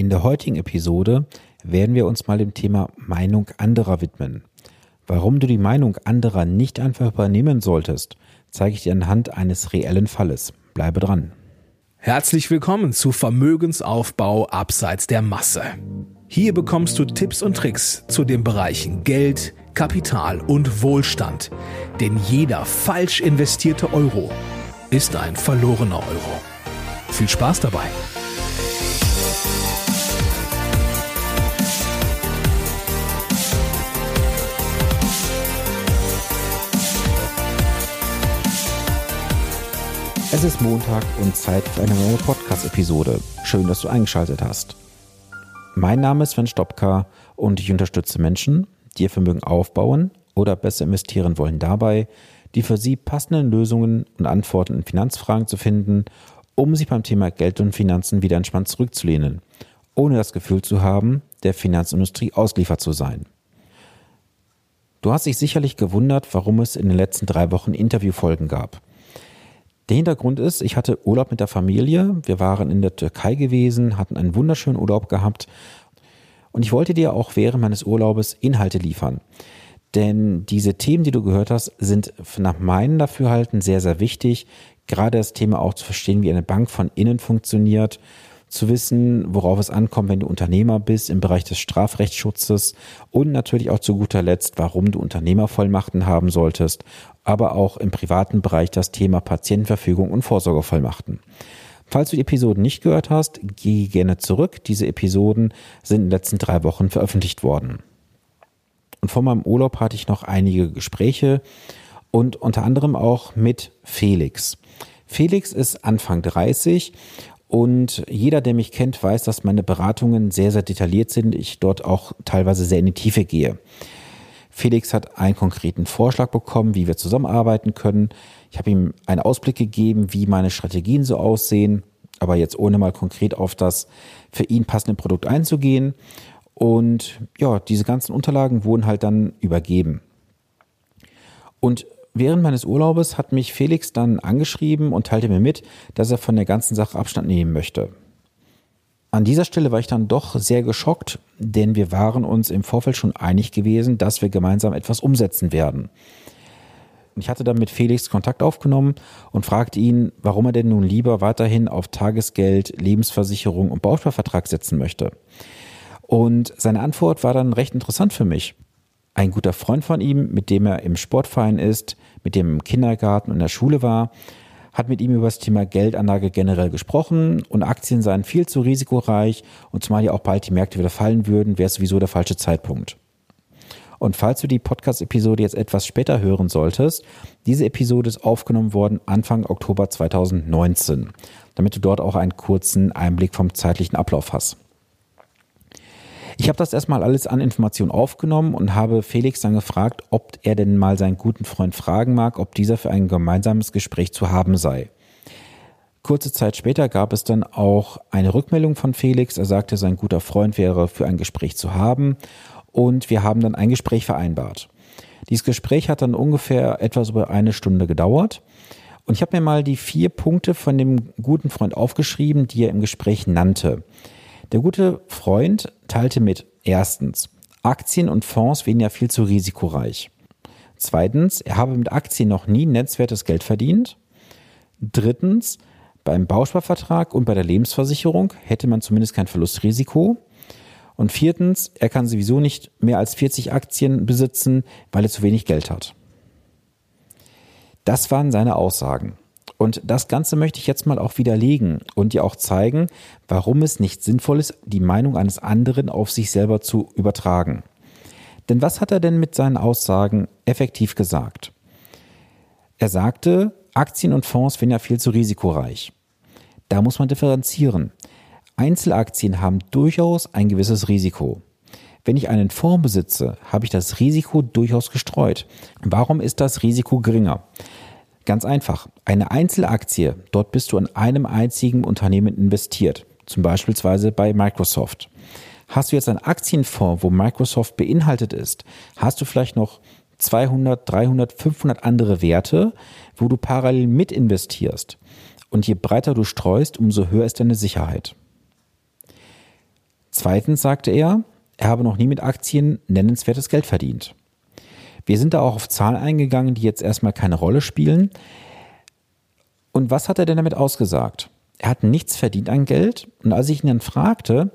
In der heutigen Episode werden wir uns mal dem Thema Meinung anderer widmen. Warum du die Meinung anderer nicht einfach übernehmen solltest, zeige ich dir anhand eines reellen Falles. Bleibe dran. Herzlich willkommen zu Vermögensaufbau abseits der Masse. Hier bekommst du Tipps und Tricks zu den Bereichen Geld, Kapital und Wohlstand. Denn jeder falsch investierte Euro ist ein verlorener Euro. Viel Spaß dabei! Es ist Montag und Zeit für eine neue Podcast-Episode. Schön, dass du eingeschaltet hast. Mein Name ist Sven Stopka und ich unterstütze Menschen, die ihr Vermögen aufbauen oder besser investieren wollen, dabei, die für sie passenden Lösungen und Antworten in Finanzfragen zu finden, um sich beim Thema Geld und Finanzen wieder entspannt zurückzulehnen, ohne das Gefühl zu haben, der Finanzindustrie ausgeliefert zu sein. Du hast dich sicherlich gewundert, warum es in den letzten drei Wochen Interviewfolgen gab. Der Hintergrund ist, ich hatte Urlaub mit der Familie, wir waren in der Türkei gewesen, hatten einen wunderschönen Urlaub gehabt und ich wollte dir auch während meines Urlaubes Inhalte liefern. Denn diese Themen, die du gehört hast, sind nach meinem Dafürhalten sehr, sehr wichtig. Gerade das Thema auch zu verstehen, wie eine Bank von innen funktioniert, zu wissen, worauf es ankommt, wenn du Unternehmer bist im Bereich des Strafrechtsschutzes und natürlich auch zu guter Letzt, warum du Unternehmervollmachten haben solltest, aber auch im privaten Bereich das Thema Patientenverfügung und Vorsorgevollmachten. Falls du die Episoden nicht gehört hast, geh gerne zurück. Diese Episoden sind in den letzten drei Wochen veröffentlicht worden. Und vor meinem Urlaub hatte ich noch einige Gespräche und unter anderem auch mit Felix. Felix ist Anfang 30 und jeder, der mich kennt, weiß, dass meine Beratungen sehr, sehr detailliert sind. Ich dort auch teilweise sehr in die Tiefe gehe. Felix hat einen konkreten Vorschlag bekommen, wie wir zusammenarbeiten können. Ich habe ihm einen Ausblick gegeben, wie meine Strategien so aussehen, aber jetzt ohne mal konkret auf das für ihn passende Produkt einzugehen. Und ja, diese ganzen Unterlagen wurden halt dann übergeben. Und während meines Urlaubes hat mich Felix dann angeschrieben und teilte mir mit, dass er von der ganzen Sache Abstand nehmen möchte. An dieser Stelle war ich dann doch sehr geschockt, denn wir waren uns im Vorfeld schon einig gewesen, dass wir gemeinsam etwas umsetzen werden. Ich hatte dann mit Felix Kontakt aufgenommen und fragte ihn, warum er denn nun lieber weiterhin auf Tagesgeld, Lebensversicherung und Bausparvertrag setzen möchte. Und seine Antwort war dann recht interessant für mich. Ein guter Freund von ihm, mit dem er im Sportverein ist, mit dem er im Kindergarten und in der Schule war, hat mit ihm über das Thema Geldanlage generell gesprochen und Aktien seien viel zu risikoreich und zumal ja auch bald die Märkte wieder fallen würden, wäre es sowieso der falsche Zeitpunkt. Und falls du die Podcast-Episode jetzt etwas später hören solltest, diese Episode ist aufgenommen worden Anfang Oktober 2019, damit du dort auch einen kurzen Einblick vom zeitlichen Ablauf hast. Ich habe das erstmal alles an Informationen aufgenommen und habe Felix dann gefragt, ob er denn mal seinen guten Freund fragen mag, ob dieser für ein gemeinsames Gespräch zu haben sei. Kurze Zeit später gab es dann auch eine Rückmeldung von Felix. Er sagte, sein guter Freund wäre für ein Gespräch zu haben und wir haben dann ein Gespräch vereinbart. Dieses Gespräch hat dann ungefähr etwas über eine Stunde gedauert. Und ich habe mir mal die vier Punkte von dem guten Freund aufgeschrieben, die er im Gespräch nannte. Der gute Freund teilte mit erstens, Aktien und Fonds wären ja viel zu risikoreich. Zweitens, er habe mit Aktien noch nie nennenswertes Geld verdient. Drittens, beim Bausparvertrag und bei der Lebensversicherung hätte man zumindest kein Verlustrisiko. Und viertens, er kann sowieso nicht mehr als 40 Aktien besitzen, weil er zu wenig Geld hat. Das waren seine Aussagen. Und das Ganze möchte ich jetzt mal auch widerlegen und dir auch zeigen, warum es nicht sinnvoll ist, die Meinung eines anderen auf sich selber zu übertragen. Denn was hat er denn mit seinen Aussagen effektiv gesagt? Er sagte, Aktien und Fonds wären ja viel zu risikoreich. Da muss man differenzieren. Einzelaktien haben durchaus ein gewisses Risiko. Wenn ich einen Fonds besitze, habe ich das Risiko durchaus gestreut. Warum ist das Risiko geringer? Ganz einfach. Eine Einzelaktie, dort bist du an einem einzigen Unternehmen investiert, zum Beispiel bei Microsoft. Hast du jetzt einen Aktienfonds, wo Microsoft beinhaltet ist, hast du vielleicht noch 200, 300, 500 andere Werte, wo du parallel mit investierst. Und je breiter du streust, umso höher ist deine Sicherheit. Zweitens sagte er, er habe noch nie mit Aktien nennenswertes Geld verdient. Wir sind da auch auf Zahlen eingegangen, die jetzt erstmal keine Rolle spielen. Und was hat er denn damit ausgesagt? Er hat nichts verdient an Geld. Und als ich ihn dann fragte,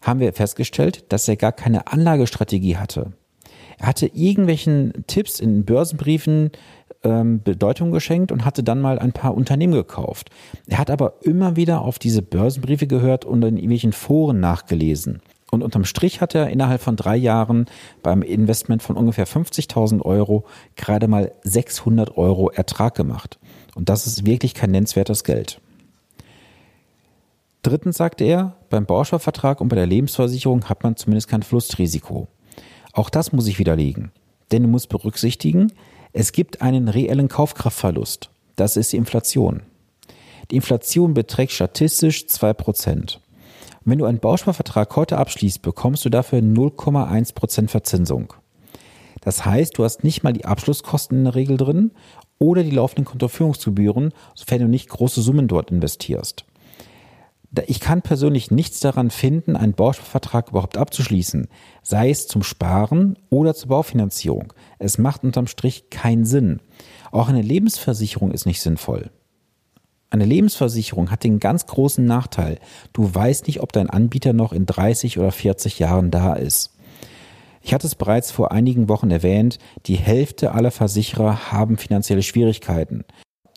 haben wir festgestellt, dass er gar keine Anlagestrategie hatte. Er hatte irgendwelchen Tipps in Börsenbriefen ähm, Bedeutung geschenkt und hatte dann mal ein paar Unternehmen gekauft. Er hat aber immer wieder auf diese Börsenbriefe gehört und in irgendwelchen Foren nachgelesen. Und unterm Strich hat er innerhalb von drei Jahren beim Investment von ungefähr 50.000 Euro gerade mal 600 Euro Ertrag gemacht. Und das ist wirklich kein nennenswertes Geld. Drittens sagte er, beim Bausparvertrag und bei der Lebensversicherung hat man zumindest kein Verlustrisiko. Auch das muss ich widerlegen. Denn du musst berücksichtigen, es gibt einen reellen Kaufkraftverlust. Das ist die Inflation. Die Inflation beträgt statistisch 2%. Wenn du einen Bausparvertrag heute abschließt, bekommst du dafür 0,1% Verzinsung. Das heißt, du hast nicht mal die Abschlusskosten in der Regel drin oder die laufenden Kontoführungsgebühren, sofern du nicht große Summen dort investierst ich kann persönlich nichts daran finden, einen Bausparvertrag überhaupt abzuschließen, sei es zum Sparen oder zur Baufinanzierung. Es macht unterm Strich keinen Sinn. Auch eine Lebensversicherung ist nicht sinnvoll. Eine Lebensversicherung hat den ganz großen Nachteil, du weißt nicht, ob dein Anbieter noch in 30 oder 40 Jahren da ist. Ich hatte es bereits vor einigen Wochen erwähnt, die Hälfte aller Versicherer haben finanzielle Schwierigkeiten.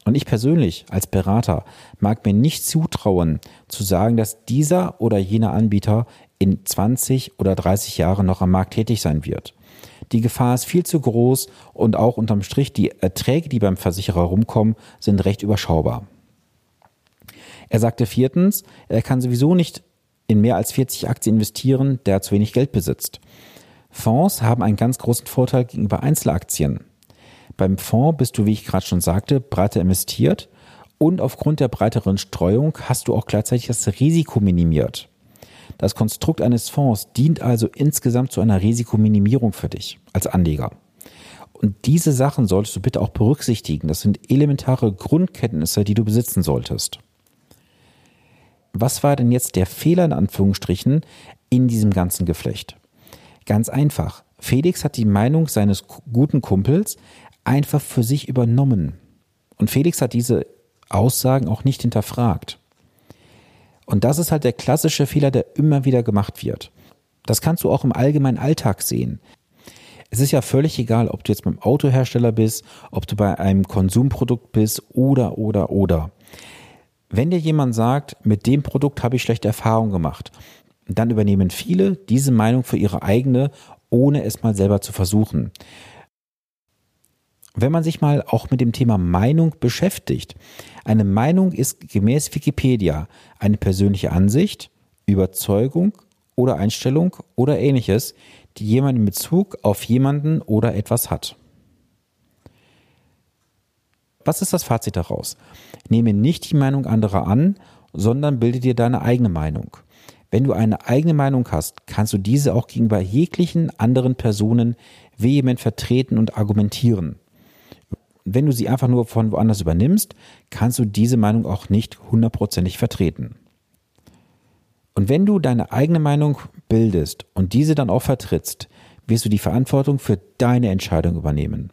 Und ich persönlich als Berater mag mir nicht zutrauen, zu sagen, dass dieser oder jener Anbieter in 20 oder 30 Jahren noch am Markt tätig sein wird. Die Gefahr ist viel zu groß und auch unterm Strich die Erträge, die beim Versicherer rumkommen, sind recht überschaubar. Er sagte viertens, er kann sowieso nicht in mehr als 40 Aktien investieren, der zu wenig Geld besitzt. Fonds haben einen ganz großen Vorteil gegenüber Einzelaktien. Beim Fonds bist du, wie ich gerade schon sagte, breiter investiert und aufgrund der breiteren Streuung hast du auch gleichzeitig das Risiko minimiert. Das Konstrukt eines Fonds dient also insgesamt zu einer Risikominimierung für dich als Anleger. Und diese Sachen solltest du bitte auch berücksichtigen. Das sind elementare Grundkenntnisse, die du besitzen solltest. Was war denn jetzt der Fehler in Anführungsstrichen in diesem ganzen Geflecht? Ganz einfach. Felix hat die Meinung seines guten Kumpels einfach für sich übernommen. Und Felix hat diese Aussagen auch nicht hinterfragt. Und das ist halt der klassische Fehler, der immer wieder gemacht wird. Das kannst du auch im allgemeinen Alltag sehen. Es ist ja völlig egal, ob du jetzt beim Autohersteller bist, ob du bei einem Konsumprodukt bist oder, oder, oder. Wenn dir jemand sagt, mit dem Produkt habe ich schlechte Erfahrungen gemacht, dann übernehmen viele diese Meinung für ihre eigene, ohne es mal selber zu versuchen wenn man sich mal auch mit dem Thema Meinung beschäftigt. Eine Meinung ist gemäß Wikipedia eine persönliche Ansicht, Überzeugung oder Einstellung oder ähnliches, die jemand in Bezug auf jemanden oder etwas hat. Was ist das Fazit daraus? Nehme nicht die Meinung anderer an, sondern bilde dir deine eigene Meinung. Wenn du eine eigene Meinung hast, kannst du diese auch gegenüber jeglichen anderen Personen vehement vertreten und argumentieren wenn du sie einfach nur von woanders übernimmst, kannst du diese Meinung auch nicht hundertprozentig vertreten. Und wenn du deine eigene Meinung bildest und diese dann auch vertrittst, wirst du die Verantwortung für deine Entscheidung übernehmen.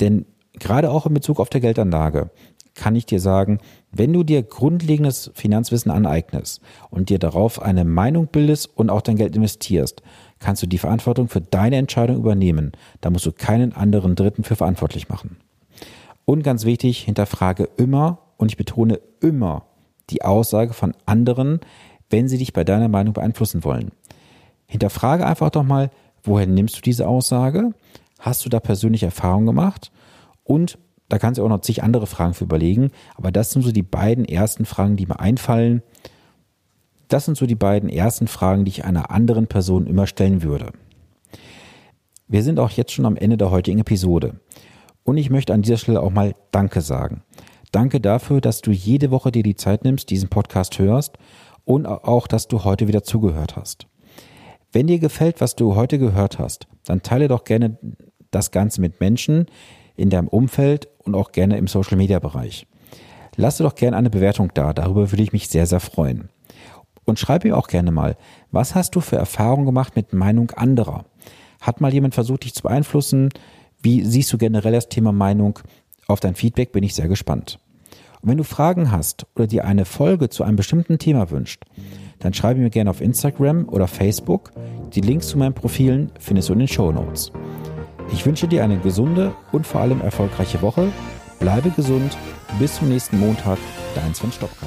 Denn gerade auch in Bezug auf der Geldanlage kann ich dir sagen, wenn du dir grundlegendes Finanzwissen aneignest und dir darauf eine Meinung bildest und auch dein Geld investierst, kannst du die Verantwortung für deine Entscheidung übernehmen. Da musst du keinen anderen Dritten für verantwortlich machen. Und ganz wichtig, hinterfrage immer, und ich betone immer, die Aussage von anderen, wenn sie dich bei deiner Meinung beeinflussen wollen. Hinterfrage einfach doch mal, woher nimmst du diese Aussage? Hast du da persönliche Erfahrungen gemacht? Und da kannst du auch noch zig andere Fragen für überlegen, aber das sind so die beiden ersten Fragen, die mir einfallen. Das sind so die beiden ersten Fragen, die ich einer anderen Person immer stellen würde. Wir sind auch jetzt schon am Ende der heutigen Episode. Und ich möchte an dieser Stelle auch mal Danke sagen. Danke dafür, dass du jede Woche dir die Zeit nimmst, diesen Podcast hörst und auch, dass du heute wieder zugehört hast. Wenn dir gefällt, was du heute gehört hast, dann teile doch gerne das Ganze mit Menschen in deinem Umfeld und auch gerne im Social Media Bereich. Lasse doch gerne eine Bewertung da, darüber würde ich mich sehr, sehr freuen. Und schreib mir auch gerne mal, was hast du für Erfahrungen gemacht mit Meinung anderer? Hat mal jemand versucht, dich zu beeinflussen? Wie siehst du generell das Thema Meinung? Auf dein Feedback bin ich sehr gespannt. Und wenn du Fragen hast oder dir eine Folge zu einem bestimmten Thema wünscht, dann schreibe mir gerne auf Instagram oder Facebook. Die Links zu meinen Profilen findest du in den Show Notes. Ich wünsche dir eine gesunde und vor allem erfolgreiche Woche. Bleibe gesund. Bis zum nächsten Montag. Dein Sven Stopka.